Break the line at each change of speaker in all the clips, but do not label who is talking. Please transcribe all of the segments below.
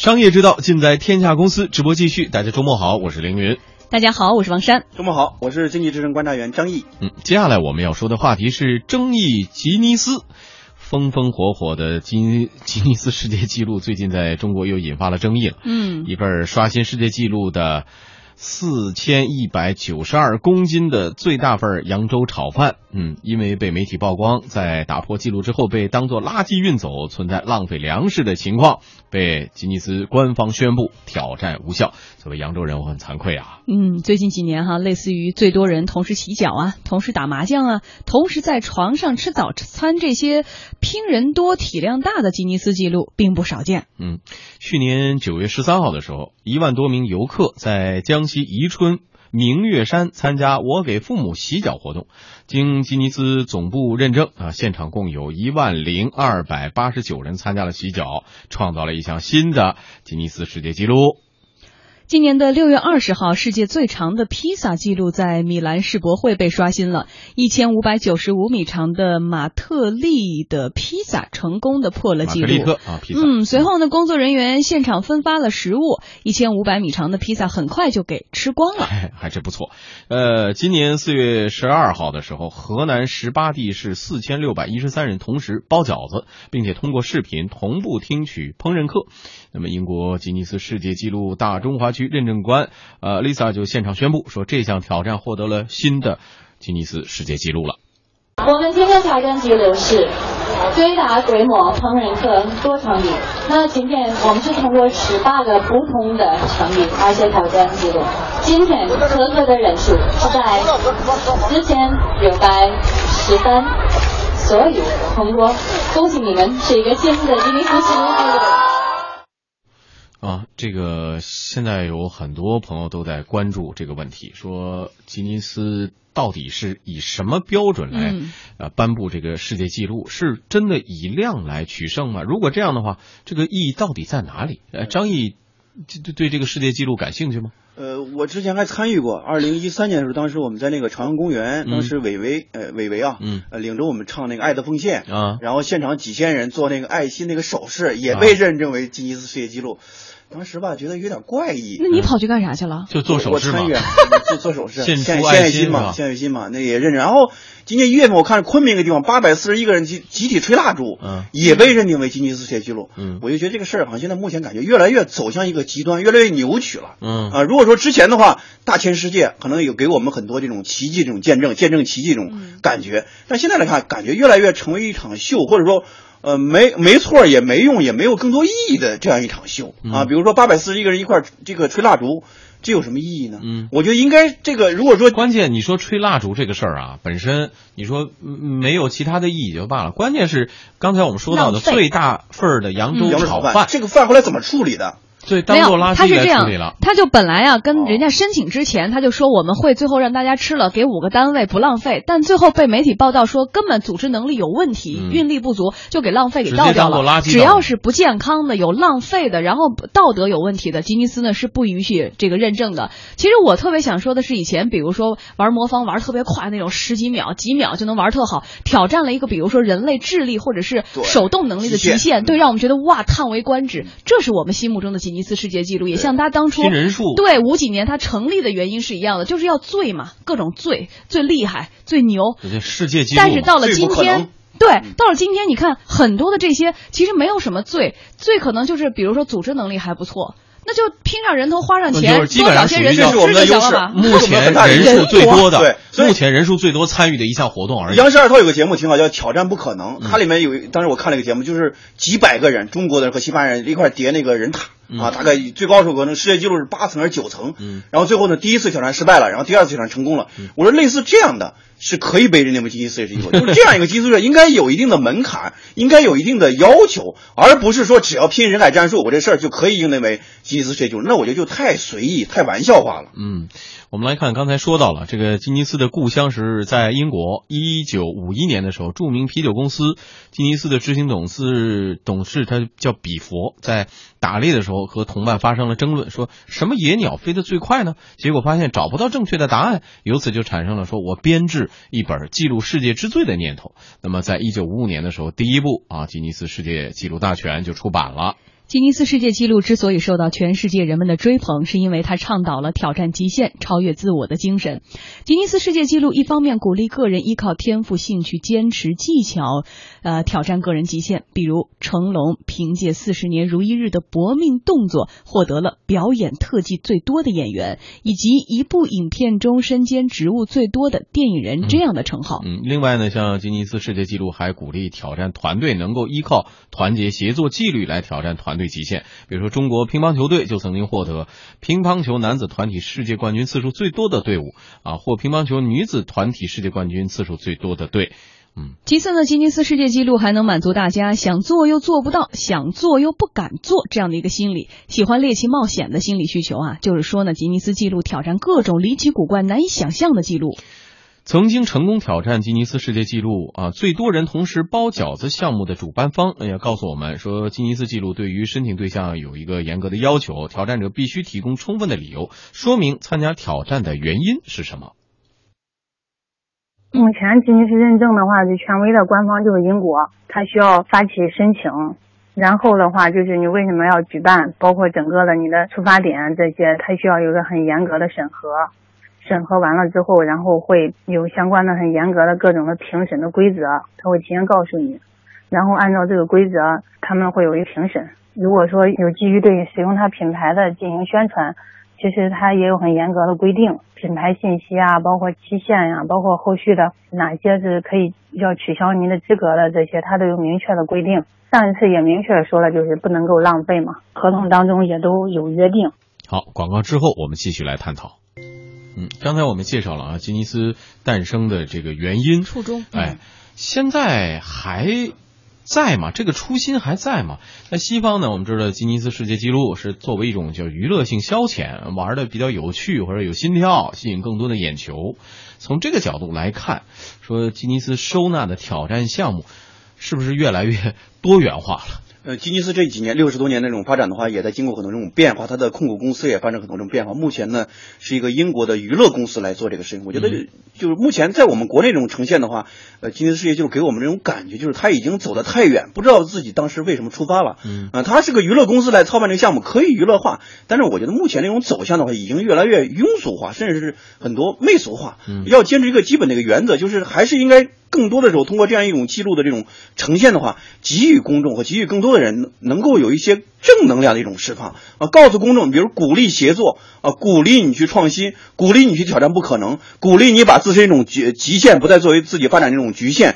商业之道尽在天下公司，直播继续。大家周末好，我是凌云。
大家好，我是王珊。
周末好，我是经济之声观察员张毅。
嗯，接下来我们要说的话题是争议吉尼斯。风风火火的吉 吉尼斯世界纪录最近在中国又引发了争议了。
嗯，
一份刷新世界纪录的四千一百九十二公斤的最大份扬州炒饭，嗯，因为被媒体曝光，在打破记录之后被当作垃圾运走，存在浪费粮食的情况，被吉尼斯官方宣布挑战无效。作为扬州人，我很惭愧啊。
嗯，最近几年哈，类似于最多人同时洗脚啊，同时打麻将啊，同时在床上吃早餐这些拼人多体量大的吉尼斯纪录并不少见。
嗯，去年九月十三号的时候，一万多名游客在江西宜春明月山参加“我给父母洗脚”活动，经吉尼斯总部认证啊，现场共有一万零二百八十九人参加了洗脚，创造了一项新的吉尼斯世界纪录。
今年的六月二十号，世界最长的披萨记录在米兰世博会被刷新了，一千五百九十五米长的马特利的披萨成功的破了纪录。
啊，披萨。
嗯，随后呢，工作人员现场分发了食物，一千五百米长的披萨很快就给吃光了。
哎，还真不错。呃，今年四月十二号的时候，河南十八地市四千六百一十三人同时包饺子，并且通过视频同步听取烹饪课。那么，英国吉尼斯世界纪录大中华区。认证官，呃，Lisa 就现场宣布说，这项挑战获得了新的吉尼斯世界纪录了。
我们今天挑战记录是最大规模烹饪课多场地。那今天我们是通过十八个不同的场地而且挑战记录。今天合格的人数是在四千六百十三，所以通过，恭喜你们是一个新的吉尼斯世界纪录。
啊，这个现在有很多朋友都在关注这个问题，说吉尼斯到底是以什么标准来呃颁布这个世界纪录？是真的以量来取胜吗？如果这样的话，这个意义到底在哪里？呃，张毅对对这个世界纪录感兴趣吗？
呃，我之前还参与过，二零一三年的时候，当时我们在那个朝阳公园，当时伟伟呃伟伟啊，
嗯，
呃领着我们唱那个《爱的奉献》
啊，
然后现场几千人做那个爱心那个手势，也被认证为吉尼斯世界纪录。当时吧，觉得有点怪异。
那你跑去干啥去了？
就做手势
嘛，做做手势，
献
献
爱
心嘛，献爱心嘛，那也认证。然后今年一月份，我看昆明一个地方，八百四十一个人集集体吹蜡烛，
嗯，
也被认定为吉尼斯世界纪录。
嗯，
我就觉得这个事儿好像现在目前感觉越来越走向一个极端，越来越扭曲了。
嗯
啊，如果说之前的话，大千世界可能有给我们很多这种奇迹、这种见证、见证奇迹这种感觉，但现在来看，感觉越来越成为一场秀，或者说。呃，没没错，也没用，也没有更多意义的这样一场秀啊。比如说八百四十一个人一块这个吹蜡烛，这有什么意义呢？
嗯，
我觉得应该这个，如果说
关键你说吹蜡烛这个事儿啊，本身你说没有其他的意义就罢了，关键是刚才我们说到的最大份儿的扬州炒
饭，这个饭后来怎么处理的？
对，当做垃圾
他是这样，他就本来啊，跟人家申请之前，他就说我们会最后让大家吃了，给五个单位不浪费。但最后被媒体报道说根本组织能力有问题，运力不足，就给浪费给倒掉了。只要是不健康的、有浪费的，然后道德有问题的，吉尼斯呢是不允许这个认证的。其实我特别想说的是，以前比如说玩魔方玩特别快那种，十几秒、几秒就能玩特好，挑战了一个比如说人类智力或者是手动能力的极限，对，让我们觉得哇叹为观止。这是我们心目中的吉尼斯世界纪录。也像他当初
人数
对五几年他成立的原因是一样的，就是要最嘛，各种最最厉害、最牛。
世界纪录。
但是到了今天，对，到了今天，你看很多的这些其实没有什么最，最可能就是比如说组织能力还不错。那就拼上人头花上钱，多找些人去
我们的优势。
目前人数最多的，对目前人数最多参与的一项活动而已。
央视二套有个节目挺好，叫《挑战不可能》，它里面有，当时我看了一个节目，就是几百个人，中国的人和西班牙人一块叠那个人塔啊，大概最高时候可能世界纪录是八层还是九层，然后最后呢，第一次挑战失败了，然后第二次挑战成功了。我说类似这样的。是可以被认定为吉尼斯世界纪录，就是这样一个吉尼斯应该有一定的门槛，应该有一定的要求，而不是说只要拼人海战术，我这事儿就可以认定为吉尼斯世界纪录，那我觉得就太随意、太玩笑化了。
嗯。我们来看，刚才说到了这个吉尼斯的故乡是在英国。一九五一年的时候，著名啤酒公司吉尼斯的执行董事董事他叫比佛，在打猎的时候和同伴发生了争论，说什么野鸟飞得最快呢？结果发现找不到正确的答案，由此就产生了说我编制一本记录世界之最的念头。那么，在一九五五年的时候，第一部啊吉尼斯世界纪录大全就出版了。
吉尼斯世界纪录之所以受到全世界人们的追捧，是因为他倡导了挑战极限、超越自我的精神。吉尼斯世界纪录一方面鼓励个人依靠天赋、兴趣、坚持、技巧，呃，挑战个人极限。比如成龙凭借四十年如一日的搏命动作，获得了表演特技最多的演员，以及一部影片中身兼职务最多的电影人这样的称号。
嗯，另外呢，像吉尼斯世界纪录还鼓励挑战团队，能够依靠团结协作纪律来挑战团。队极限，比如说中国乒乓球队就曾经获得乒乓球男子团体世界冠军次数最多的队伍啊，或乒乓球女子团体世界冠军次数最多的队。嗯，
其次呢，吉尼斯世界纪录还能满足大家想做又做不到，想做又不敢做这样的一个心理，喜欢猎奇冒险的心理需求啊。就是说呢，吉尼斯纪录挑战各种离奇古怪、难以想象的记录。
曾经成功挑战吉尼斯世界纪录啊，最多人同时包饺子项目的主办方也告诉我们说，吉尼斯纪录对于申请对象有一个严格的要求，挑战者必须提供充分的理由，说明参加挑战的原因是什么。
目前吉尼斯认证的话，最权威的官方就是英国，它需要发起申请，然后的话就是你为什么要举办，包括整个的你的出发点这些，它需要有个很严格的审核。审核完了之后，然后会有相关的很严格的各种的评审的规则，他会提前告诉你，然后按照这个规则，他们会有一个评审。如果说有基于对使用他品牌的进行宣传，其实他也有很严格的规定，品牌信息啊，包括期限呀，包括后续的哪些是可以要取消您的资格的这些，他都有明确的规定。上一次也明确说了，就是不能够浪费嘛，合同当中也都有约定。
好，广告之后我们继续来探讨。嗯，刚才我们介绍了啊，吉尼斯诞生的这个原因
初衷，
哎，现在还在吗？这个初心还在吗？在西方呢，我们知道吉尼斯世界纪录是作为一种叫娱乐性消遣，玩的比较有趣或者有心跳，吸引更多的眼球。从这个角度来看，说吉尼斯收纳的挑战项目是不是越来越多元化了？
呃，吉尼斯这几年六十多年那种发展的话，也在经过很多这种变化。它的控股公司也发生很多这种变化。目前呢，是一个英国的娱乐公司来做这个事情。我觉得，就是目前在我们国内这种呈现的话，呃，吉尼斯世界就是给我们这种感觉，就是他已经走得太远，不知道自己当时为什么出发了。嗯，啊，他是个娱乐公司来操办这个项目，可以娱乐化。但是我觉得目前这种走向的话，已经越来越庸俗化，甚至是很多媚俗化。嗯，要坚持一个基本的一个原则，就是还是应该。更多的时候，通过这样一种记录的这种呈现的话，给予公众和给予更多的人能够有一些正能量的一种释放啊，告诉公众，比如鼓励协作啊，鼓励你去创新，鼓励你去挑战不可能，鼓励你把自身一种极极限不再作为自己发展这种局限，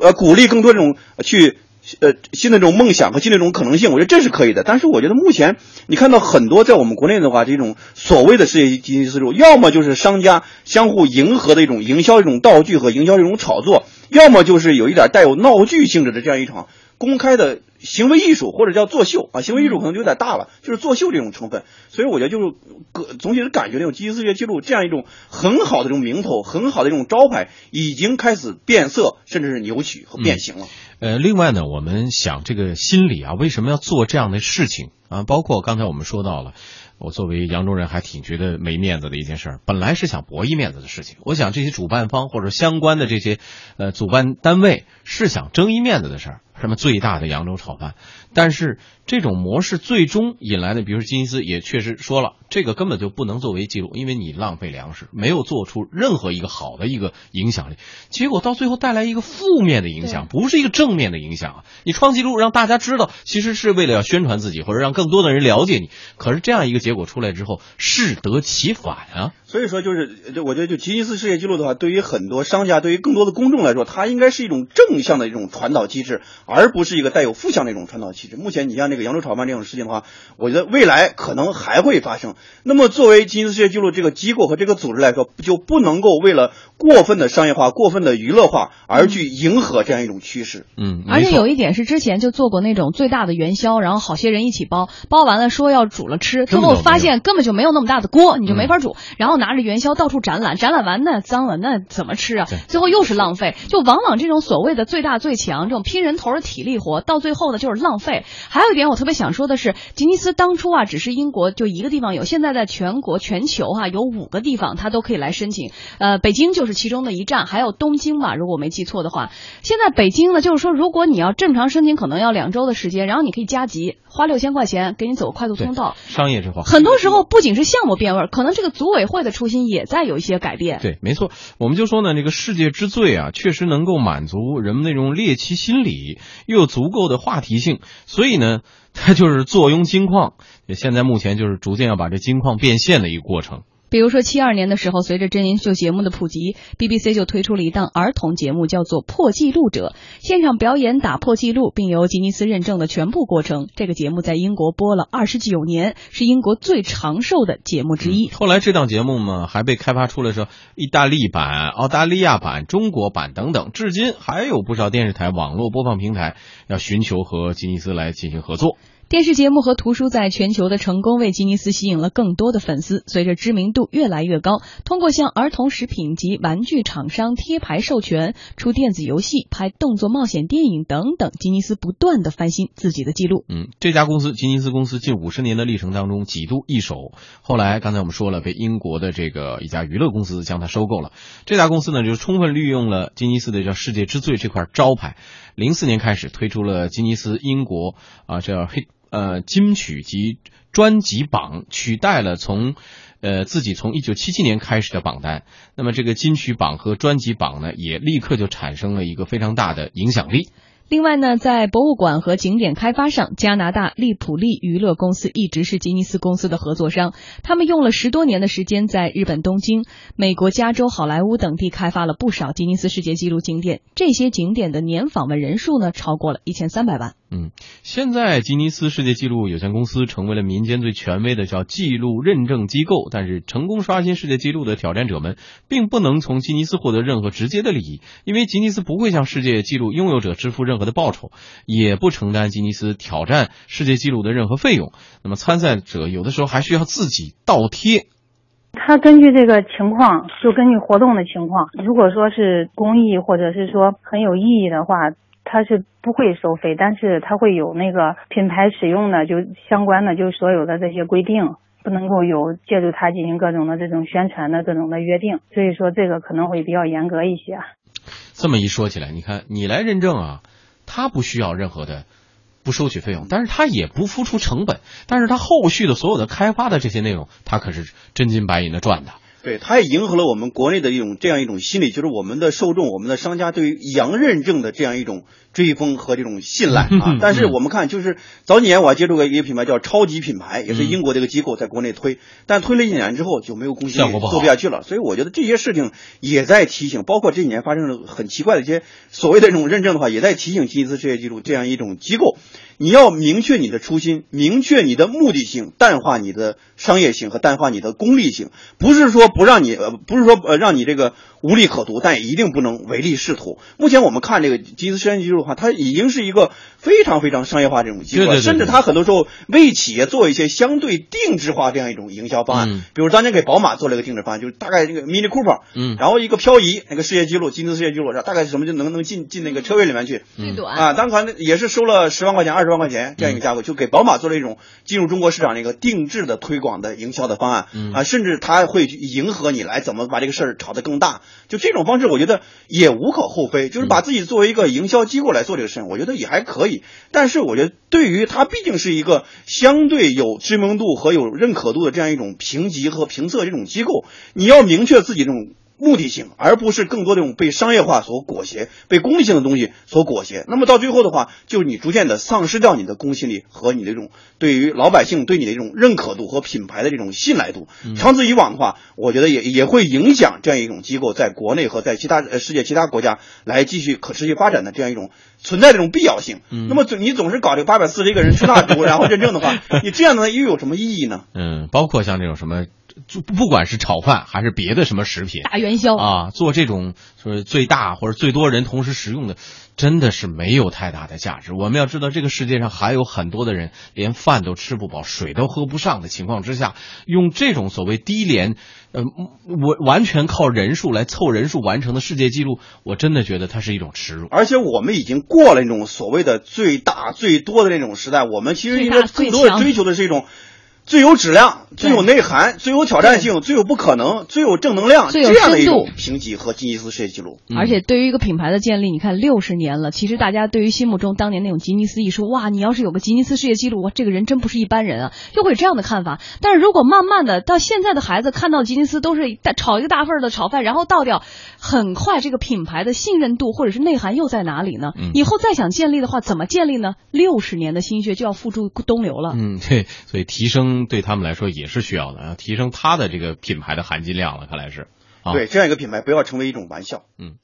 呃，鼓励更多这种去。呃，新的这种梦想和新的这种可能性，我觉得这是可以的。但是我觉得目前你看到很多在我们国内的话，这种所谓的世界经济思路，要么就是商家相互迎合的一种营销、一种道具和营销这种炒作，要么就是有一点带有闹剧性质的这样一场公开的行为艺术，或者叫作秀啊。行为艺术可能就有点大了，就是作秀这种成分。所以我觉得就是个总体的感觉，这种吉尼斯世界纪录这样一种很好的这种名头、很好的这种招牌，已经开始变色，甚至是扭曲和变形了。
呃，另外呢，我们想这个心理啊，为什么要做这样的事情啊？包括刚才我们说到了，我作为扬州人还挺觉得没面子的一件事儿。本来是想博一面子的事情，我想这些主办方或者相关的这些呃主办单位是想争一面子的事儿，什么最大的扬州炒饭，但是。这种模式最终引来的，比如说金斯也确实说了，这个根本就不能作为记录，因为你浪费粮食，没有做出任何一个好的一个影响力，结果到最后带来一个负面的影响，不是一个正面的影响啊！你创纪录让大家知道，其实是为了要宣传自己，或者让更多的人了解你，可是这样一个结果出来之后，适得其反啊！
所以说，就是就我觉得，就吉尼斯世界纪录的话，对于很多商家，对于更多的公众来说，它应该是一种正向的一种传导机制，而不是一个带有负向的一种传导机制。目前，你像这个扬州炒饭这种事情的话，我觉得未来可能还会发生。那么，作为吉尼斯世界纪录这个机构和这个组织来说，就不能够为了过分的商业化、过分的娱乐化而去迎合这样一种趋势。
嗯，
而且有一点是，之前就做过那种最大的元宵，然后好些人一起包，包完了说要煮了吃，最后发现根本就没有那么大的锅，你就没法煮，然后拿着元宵到处。展览展览完那脏了那怎么吃啊？最后又是浪费。就往往这种所谓的最大最强这种拼人头的体力活，到最后呢就是浪费。还有一点我特别想说的是，吉尼斯当初啊只是英国就一个地方有，现在在全国全球哈有五个地方他都可以来申请。呃，北京就是其中的一站，还有东京吧，如果我没记错的话。现在北京呢就是说，如果你要正常申请，可能要两周的时间，然后你可以加急。花六千块钱给你走快速通道，
商业之花。
很多时候不仅是项目变味儿，可能这个组委会的初心也在有一些改变。
对，没错，我们就说呢，这个世界之最啊，确实能够满足人们那种猎奇心理，又有足够的话题性，所以呢，它就是坐拥金矿。现在目前就是逐渐要把这金矿变现的一个过程。
比如说，七二年的时候，随着真人秀节目的普及，BBC 就推出了一档儿童节目，叫做《破纪录者》，现场表演打破纪录，并由吉尼斯认证的全部过程。这个节目在英国播了二十九年，是英国最长寿的节目之一。
后来这档节目嘛，还被开发出了说意大利版、澳大利亚版、中国版等等，至今还有不少电视台、网络播放平台要寻求和吉尼斯来进行合作。
电视节目和图书在全球的成功，为吉尼斯吸引了更多的粉丝。随着知名度越来越高，通过向儿童食品及玩具厂商贴牌授权、出电子游戏、拍动作冒险电影等等，吉尼斯不断的翻新自己的记录。
嗯，这家公司吉尼斯公司近五十年的历程当中几度易手，后来刚才我们说了，被英国的这个一家娱乐公司将它收购了。这家公司呢，就充分利用了吉尼斯的叫世界之最这块招牌，零四年开始推出了吉尼斯英国啊，叫黑。呃，金曲及专辑榜取代了从，呃，自己从一九七七年开始的榜单。那么这个金曲榜和专辑榜呢，也立刻就产生了一个非常大的影响力。
另外呢，在博物馆和景点开发上，加拿大利普利娱乐公司一直是吉尼斯公司的合作商。他们用了十多年的时间，在日本东京、美国加州、好莱坞等地开发了不少吉尼斯世界纪录景点。这些景点的年访问人数呢，超过了一千三百万。
嗯，现在吉尼斯世界纪录有限公司成为了民间最权威的叫记录认证机构。但是，成功刷新世界纪录的挑战者们，并不能从吉尼斯获得任何直接的利益，因为吉尼斯不会向世界纪录拥有者支付任何的报酬，也不承担吉尼斯挑战世界纪录的任何费用。那么，参赛者有的时候还需要自己倒贴。
他根据这个情况，就根据活动的情况，如果说是公益或者是说很有意义的话。它是不会收费，但是它会有那个品牌使用的就相关的就所有的这些规定，不能够有借助它进行各种的这种宣传的各种的约定，所以说这个可能会比较严格一些。
这么一说起来，你看你来认证啊，他不需要任何的不收取费用，但是他也不付出成本，但是他后续的所有的开发的这些内容，他可是真金白银的赚的。
对，它也迎合了我们国内的一种这样一种心理，就是我们的受众、我们的商家对于洋认证的这样一种追风和这种信赖啊。但是我们看，就是早几年我还接触过一个品牌叫超级品牌，也是英国的一个机构在国内推，但推了一年之后就没有公信力，做不下去了。所以我觉得这些事情也在提醒，包括这几年发生了很奇怪的一些所谓的这种认证的话，也在提醒吉尼斯世界纪录这样一种机构。你要明确你的初心，明确你的目的性，淡化你的商业性和淡化你的功利性，不是说不让你呃，不是说呃让你这个无利可图，但也一定不能唯利是图。目前我们看这个吉尼斯世界纪录的话，它已经是一个非常非常商业化这种机构，甚至它很多时候为企业做一些相对定制化这样一种营销方案。比如当年给宝马做了一个定制方案，就是大概这个 Mini Cooper，嗯，然后一个漂移那个世界纪录，吉尼斯世界纪录，大概什么就能能进进那个车位里面去，
最短
啊，当款也是收了十万块钱二。十万块钱这样一个价格，就给宝马做了一种进入中国市场的一个定制的推广的营销的方案啊，甚至它会迎合你来怎么把这个事儿炒得更大，就这种方式，我觉得也无可厚非，就是把自己作为一个营销机构来做这个事情，我觉得也还可以。但是我觉得，对于它毕竟是一个相对有知名度和有认可度的这样一种评级和评测这种机构，你要明确自己这种。目的性，而不是更多这种被商业化所裹挟、被功利性的东西所裹挟。那么到最后的话，就是你逐渐的丧失掉你的公信力和你这种对于老百姓对你的这种认可度和品牌的这种信赖度。长此以往的话，我觉得也也会影响这样一种机构在国内和在其他呃世界其他国家来继续可持续发展的这样一种存在这种必要性。那么总你总是搞这个八百四十一个人吃蜡烛，然后认证的话，你这样的又有什么意义呢？
嗯，包括像这种什么。就不管是炒饭还是别的什么食品，
大元宵
啊，做这种说最大或者最多人同时食用的，真的是没有太大的价值。我们要知道，这个世界上还有很多的人连饭都吃不饱，水都喝不上的情况之下，用这种所谓低廉，呃，我完全靠人数来凑人数完成的世界纪录，我真的觉得它是一种耻辱。
而且我们已经过了那种所谓的最大最多的那种时代，我们其实应该更多的追求的是一种。最有质量、最有内涵、最有挑战性、最有不可能、最有正能量
这
样的一种评级和吉尼斯世界纪录。
而且对于一个品牌的建立，你看六十年了，其实大家对于心目中当年那种吉尼斯一说，哇，你要是有个吉尼斯世界纪录，哇，这个人真不是一般人啊，就会有这样的看法。但是如果慢慢的到现在的孩子看到吉尼斯都是炒一个大份的炒饭，然后倒掉，很快这个品牌的信任度或者是内涵又在哪里呢？以后再想建立的话，怎么建立呢？六十年的心血就要付诸东流了。
嗯，对，所以提升对他们来说。也是需要的，要提升它的这个品牌的含金量了，看来是。
对，这样一个品牌不要成为一种玩笑。
嗯。